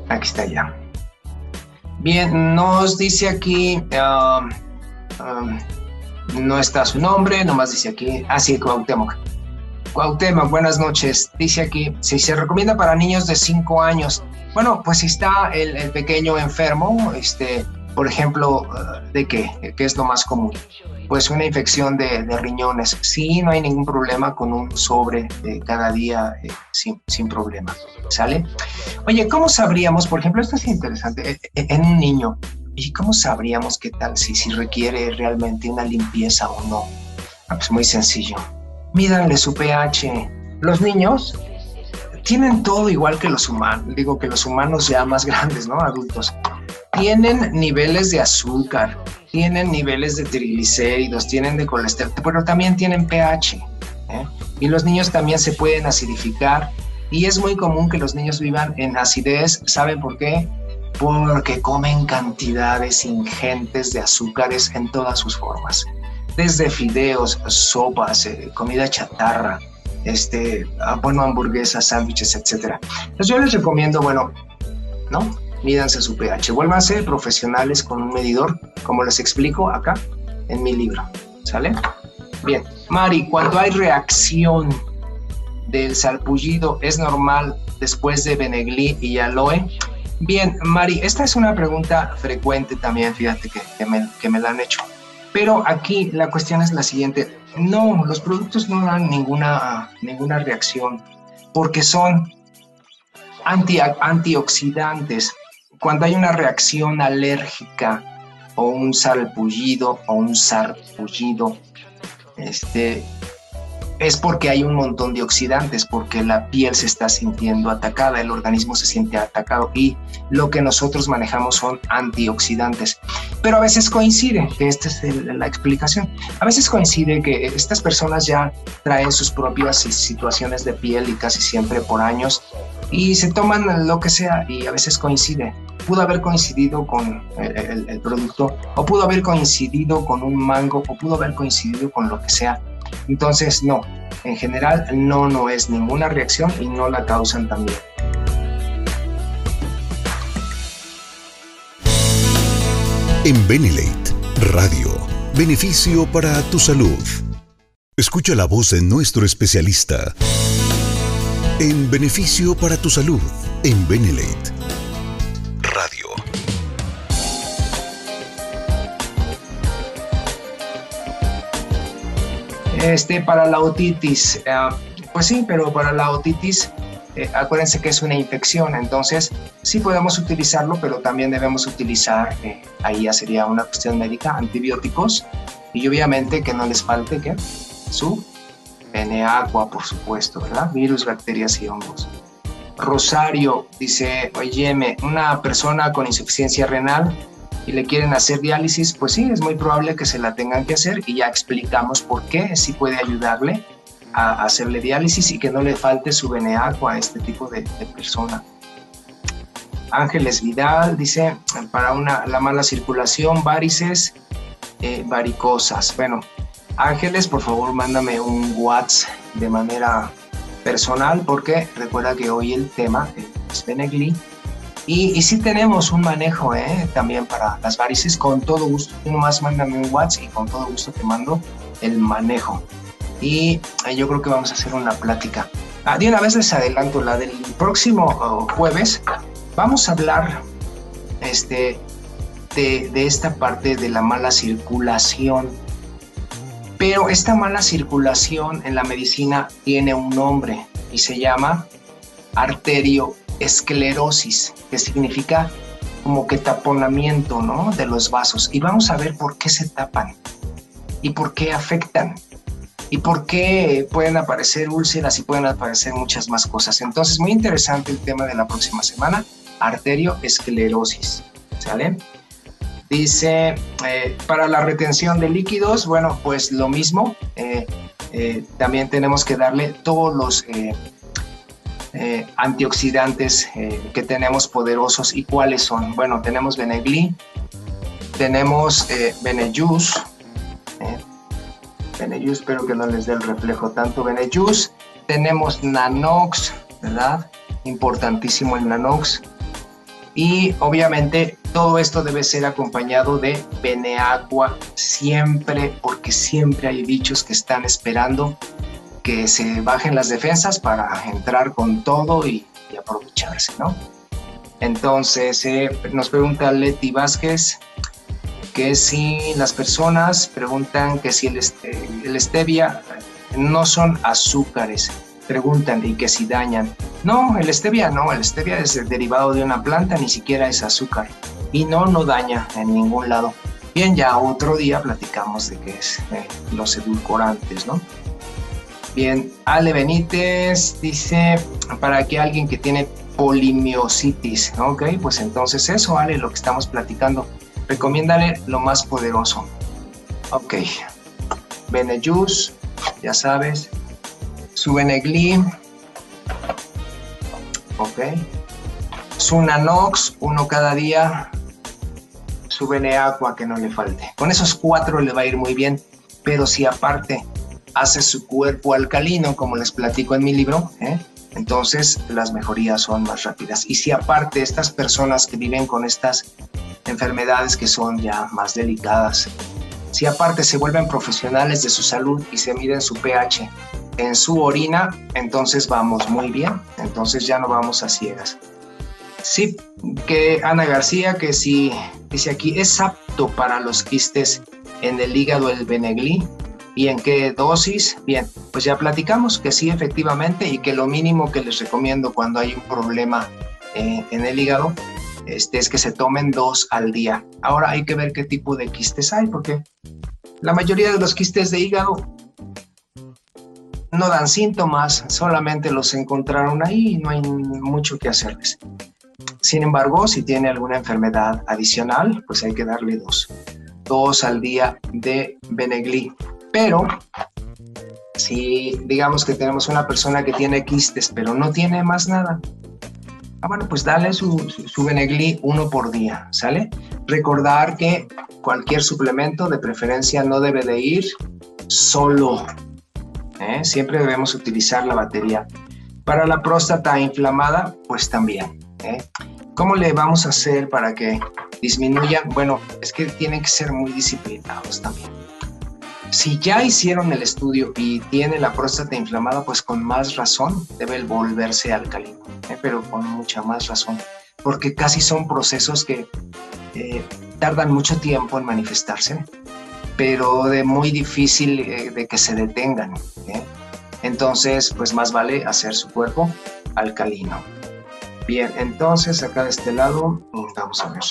Aquí está ya. Bien, nos dice aquí, um, um, no está su nombre, nomás dice aquí, ah sí, Cuauhtémoc. Cuauhtémoc, buenas noches. Dice aquí, si se recomienda para niños de 5 años, bueno, pues si está el, pequeño enfermo, este, por ejemplo, uh, ¿de qué? ¿Qué es lo más común? pues una infección de, riñones. Sí, no hay ningún problema con un sobre cada día eh, sin, sin, problema. ¿Sale? Oye, ¿cómo sabríamos, por ejemplo, esto es interesante, eh, eh, en un niño, ¿y cómo sabríamos qué tal si, si requiere realmente una limpieza o no? Ah, pues muy sencillo. Mídanle su pH. Los niños tienen todo igual que los humanos, digo que los humanos ya más [laughs] grandes, ¿no? Adultos. Tienen niveles de azúcar, tienen niveles de triglicéridos, tienen de colesterol, pero también tienen pH. ¿eh? Y los niños también se pueden acidificar. Y es muy común que los niños vivan en acidez. ¿Saben por qué? Porque comen cantidades ingentes de azúcares en todas sus formas. Desde fideos, sopas, eh, comida chatarra, este, ah, bueno, hamburguesas, sándwiches, etc. Entonces yo les recomiendo, bueno, ¿no? mídanse su pH. Vuélvanse profesionales con un medidor, como les explico acá en mi libro. ¿Sale? Bien. Mari, cuando hay reacción del salpullido, ¿es normal después de Benegli y aloe? Bien, Mari, esta es una pregunta frecuente también, fíjate que, me, que me la han hecho. Pero aquí la cuestión es la siguiente. No, los productos no dan ninguna, ninguna reacción porque son anti, antioxidantes cuando hay una reacción alérgica o un salpullido o un sarpullido, este, es porque hay un montón de oxidantes, porque la piel se está sintiendo atacada, el organismo se siente atacado y lo que nosotros manejamos son antioxidantes. Pero a veces coincide, que esta es la explicación, a veces coincide que estas personas ya traen sus propias situaciones de piel y casi siempre por años y se toman lo que sea y a veces coincide. Pudo haber coincidido con el, el producto o pudo haber coincidido con un mango o pudo haber coincidido con lo que sea entonces, no, en general no, no es ninguna reacción y no la causan también.
En Benelate Radio, beneficio para tu salud. Escucha la voz de nuestro especialista. En beneficio para tu salud, en Benelate
Este, para la otitis, eh, pues sí, pero para la otitis, eh, acuérdense que es una infección, entonces sí podemos utilizarlo, pero también debemos utilizar, eh, ahí ya sería una cuestión médica, antibióticos y obviamente que no les falte ¿qué? su agua, por supuesto, ¿verdad? Virus, bacterias y hongos. Rosario dice, oye, una persona con insuficiencia renal y le quieren hacer diálisis, pues sí, es muy probable que se la tengan que hacer y ya explicamos por qué, si puede ayudarle a hacerle diálisis y que no le falte su beneaco a este tipo de, persona. Ángeles Vidal dice, para una, la mala circulación, varices, eh, varicosas. Bueno, Ángeles, por favor, mándame un WhatsApp de manera personal porque recuerda que hoy el tema es Benegli y, y sí tenemos un manejo ¿eh? también para las varices, con todo gusto. Tú nomás mándame un WhatsApp y con todo gusto te mando el manejo. Y eh, yo creo que vamos a hacer una plática. Ah, de una vez les adelanto, la del próximo jueves, vamos a hablar este, de, de esta parte de la mala circulación. Pero esta mala circulación en la medicina tiene un nombre y se llama arterio esclerosis, que significa como que taponamiento ¿no? de los vasos. Y vamos a ver por qué se tapan y por qué afectan y por qué pueden aparecer úlceras y pueden aparecer muchas más cosas. Entonces, muy interesante el tema de la próxima semana, arterioesclerosis. ¿Sale? Dice, eh, para la retención de líquidos, bueno, pues lo mismo. Eh, eh, también tenemos que darle todos los eh, antioxidantes eh, que tenemos poderosos y cuáles son. Bueno, tenemos Benegli, tenemos eh, Benejus, eh, Benejus, espero que no les dé el reflejo tanto Benejus, tenemos Nanox, ¿verdad? Importantísimo el Nanox. Y obviamente todo esto debe ser acompañado de Beneaqua siempre, porque siempre hay bichos que están esperando que se bajen las defensas para entrar con todo y, aprovecharse, ¿no? Entonces, eh, nos pregunta Leti Vázquez, que si las personas preguntan que si el, el stevia no son azúcares, preguntan y que si dañan. No, el stevia no, el stevia es el derivado de una planta, ni siquiera es azúcar. Y no, no daña en ningún lado. Bien, ya otro día platicamos de qué es eh, los edulcorantes, ¿no? Bien, Ale Benítez dice, para que alguien que tiene polimiositis, ¿ok? Pues entonces eso, Ale, lo que estamos platicando. Recomiéndale lo más poderoso. Ok. Benejus, ya sabes. Subenegli. Ok. Sunanox, uno cada día. Subene agua que no le falte. Con esos cuatro le va a ir muy bien. Pero si aparte hace su cuerpo alcalino, como les platico en mi libro, ¿eh? entonces las mejorías son más rápidas. Y si aparte estas personas que viven con estas enfermedades que son ya más delicadas, si aparte se vuelven profesionales de su salud y se miden su pH en su orina, entonces vamos muy bien, entonces ya no vamos a ciegas. Sí, que Ana García, que si dice aquí, es apto para los quistes en el hígado el Benegli, ¿Y en qué dosis? Bien, pues ya platicamos que sí, efectivamente, y que lo mínimo que les recomiendo cuando hay un problema eh, en el hígado este, es que se tomen dos al día. Ahora hay que ver qué tipo de quistes hay, porque la mayoría de los quistes de hígado no dan síntomas, solamente los encontraron ahí y no hay mucho que hacerles. Sin embargo, si tiene alguna enfermedad adicional, pues hay que darle dos. Dos al día de Benegli. Pero si digamos que tenemos una persona que tiene quistes, pero no tiene más nada, ah, bueno, pues dale su, su, Benegli uno por día, ¿sale? Recordar que cualquier suplemento de preferencia no debe de ir solo. ¿eh? Siempre debemos utilizar la batería. Para la próstata inflamada, pues también. ¿eh? ¿Cómo le vamos a hacer para que disminuyan? Bueno, es que tienen que ser muy disciplinados también. Si ya hicieron el estudio y tiene la próstata inflamada, pues con más razón debe volverse alcalino, ¿eh? pero con mucha más razón, porque casi son procesos que eh, tardan mucho tiempo en manifestarse, pero de muy difícil eh, de que se detengan. Entonces, pues más vale hacer su cuerpo alcalino. Bien, entonces acá de este lado, vamos a ver.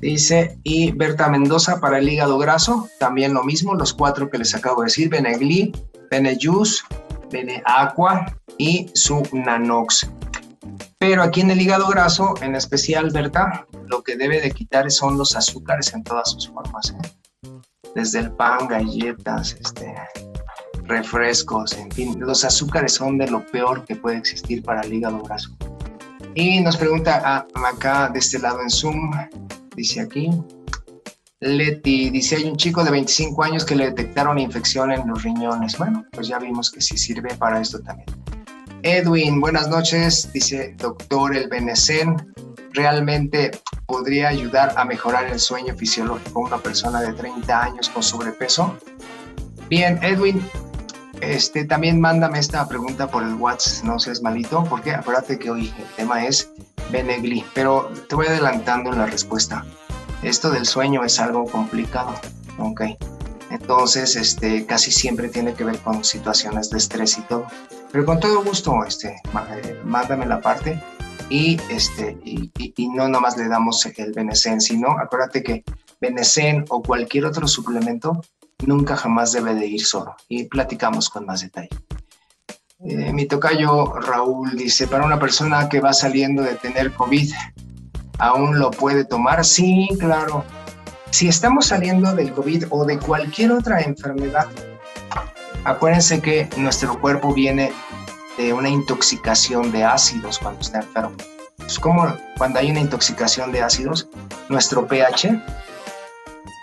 Dice, y Berta Mendoza para el hígado graso, también lo mismo, los cuatro que les acabo de decir, Benegli, Benejus, Beneaqua y su Nanox. Pero aquí en el hígado graso, en especial, Berta, lo que debe de quitar son los azúcares en todas sus formas. ¿eh? Desde el pan, galletas, este, refrescos, en fin, los azúcares son de lo peor que puede existir para el hígado graso. Y nos pregunta ah, acá de este lado en Zoom, dice aquí. Leti dice, hay un chico de 25 años que le detectaron infección en los riñones. Bueno, pues ya vimos que sí sirve para esto también. Edwin, buenas noches. Dice, doctor, el Benecen realmente podría ayudar a mejorar el sueño fisiológico a una persona de 30 años con sobrepeso. Bien, Edwin, este, también mándame esta pregunta por el WhatsApp, no seas malito, porque acuérdate que hoy el tema es Benegli, pero te voy adelantando la respuesta. Esto del sueño es algo complicado, ¿ok? Entonces, este, casi siempre tiene que ver con situaciones de estrés y todo. Pero con todo gusto, este, eh, mándame la parte y, este, y, no nomás le damos el Benecen, sino acuérdate que Benecen o cualquier otro suplemento nunca jamás debe de ir solo y platicamos con más detalle. Eh, mi tocayo Raúl dice, para una persona que va saliendo de tener COVID, ¿aún lo puede tomar? Sí, claro. Si estamos saliendo del COVID o de cualquier otra enfermedad, acuérdense que nuestro cuerpo viene de una intoxicación de ácidos cuando está enfermo. Es como cuando hay una intoxicación de ácidos, nuestro pH,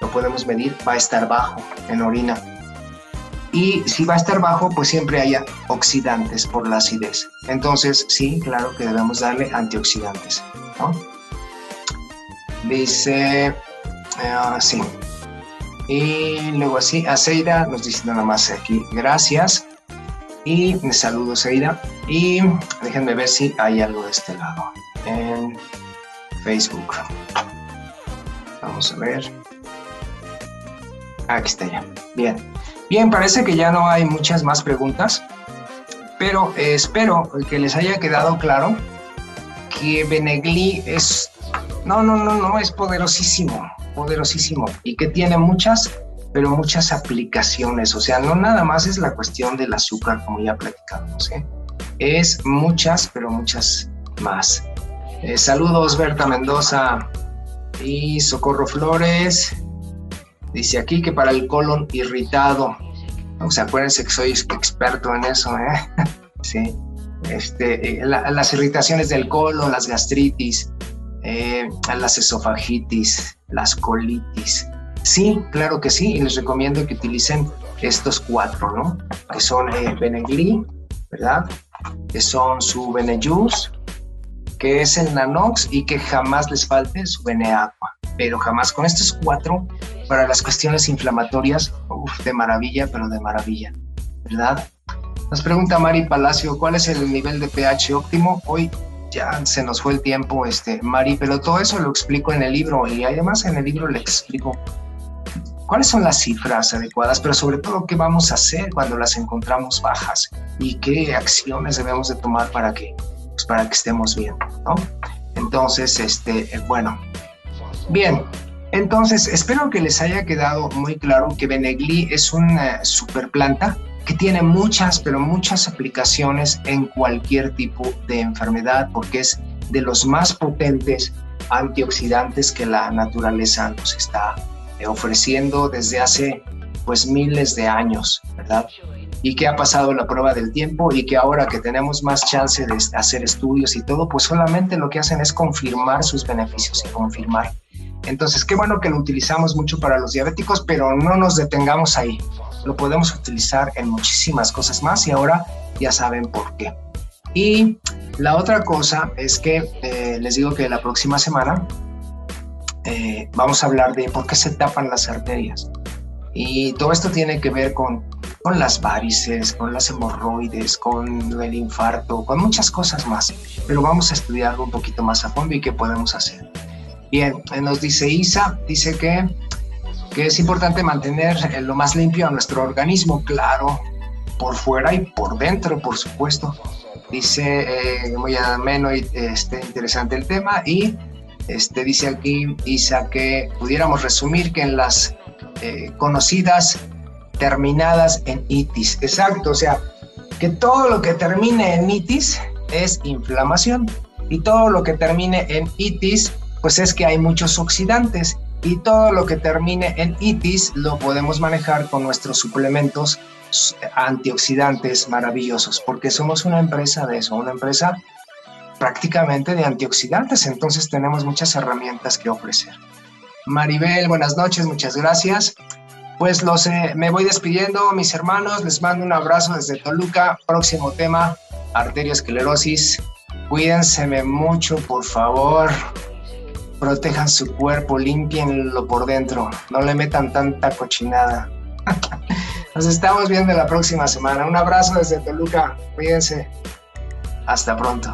podemos medir, va a estar bajo en orina y si va a estar bajo, pues siempre haya oxidantes por la acidez. Entonces, sí, claro que debemos darle antioxidantes. Dice, uh. Y luego así, a Seira nos dice nada más aquí, gracias. Y me saludo, Seira. Y déjenme ver si hay algo de este lado en Facebook. Vamos a ver. Aquí está ya. Bien. Bien, parece que ya no hay muchas más preguntas, pero eh, espero que les haya quedado claro que Benegli es, no, no, no, no, es poderosísimo, poderosísimo y que tiene muchas, pero muchas aplicaciones. O sea, no nada más es la cuestión del azúcar, como ya platicamos, ¿eh? es muchas, pero muchas más. Eh, saludos, Berta Mendoza y Socorro Flores. Dice aquí que para el colon irritado, o sea, acuérdense que soy experto en eso, ¿eh? [laughs] sí. Este, eh, las irritaciones del colon, las gastritis, eh, las esofagitis, las colitis. Sí, claro que sí, y les recomiendo que utilicen estos cuatro, ¿no? Que son eh, ¿verdad? Que son su Benejus, que es el Nanox y que jamás les falte su Beneaqua. Pero jamás con estos cuatro para las cuestiones inflamatorias, de maravilla, pero de maravilla, ¿verdad? Nos pregunta Mari Palacio, ¿cuál es el nivel de pH óptimo? Hoy ya se nos fue el tiempo, este, Mari, pero todo eso lo explico en el libro y además en el libro le explico cuáles son las cifras adecuadas, pero sobre todo qué vamos a hacer cuando las encontramos bajas y qué acciones debemos de tomar para que, pues, para que estemos bien, ¿no? Entonces, este, bueno, bien, entonces, espero que les haya quedado muy claro que Benegli es una super planta que tiene muchas, pero muchas aplicaciones en cualquier tipo de enfermedad, porque es de los más potentes antioxidantes que la naturaleza nos está eh, ofreciendo desde hace pues miles de años, ¿verdad? Y que ha pasado la prueba del tiempo y que ahora que tenemos más chance de hacer estudios y todo, pues solamente lo que hacen es confirmar sus beneficios y confirmar entonces, qué bueno que lo utilizamos mucho para los diabéticos, pero no nos detengamos ahí. Lo podemos utilizar en muchísimas cosas más y ahora ya saben por qué. Y la otra cosa es que eh, les digo que la próxima semana eh, vamos a hablar de por qué se tapan las arterias. Y todo esto tiene que ver con, con las varices, con las hemorroides, con el infarto, con muchas cosas más. Pero vamos a estudiarlo un poquito más a fondo y qué podemos hacer. Bien, nos dice Isa, dice que, que es importante mantener eh, lo más limpio a nuestro organismo, claro, por fuera y por dentro, por supuesto. Dice eh, muy ameno y este, interesante el tema y este, dice aquí Isa que pudiéramos resumir que en las eh, conocidas terminadas en itis, exacto, o sea, que todo lo que termine en itis es inflamación y todo lo que termine en itis pues es que hay muchos oxidantes y todo lo que termine en itis lo podemos manejar con nuestros suplementos antioxidantes maravillosos, porque somos una empresa de eso, una empresa prácticamente de antioxidantes, entonces tenemos muchas herramientas que ofrecer. Maribel, buenas noches, muchas gracias. Pues los, me voy despidiendo, mis hermanos, les mando un abrazo desde Toluca. Próximo tema, arteriosclerosis. Cuídense mucho, por favor protejan su cuerpo, limpienlo por dentro, no le metan tanta cochinada. [laughs] Nos estamos viendo la próxima semana. Un abrazo desde Toluca, cuídense. Hasta pronto.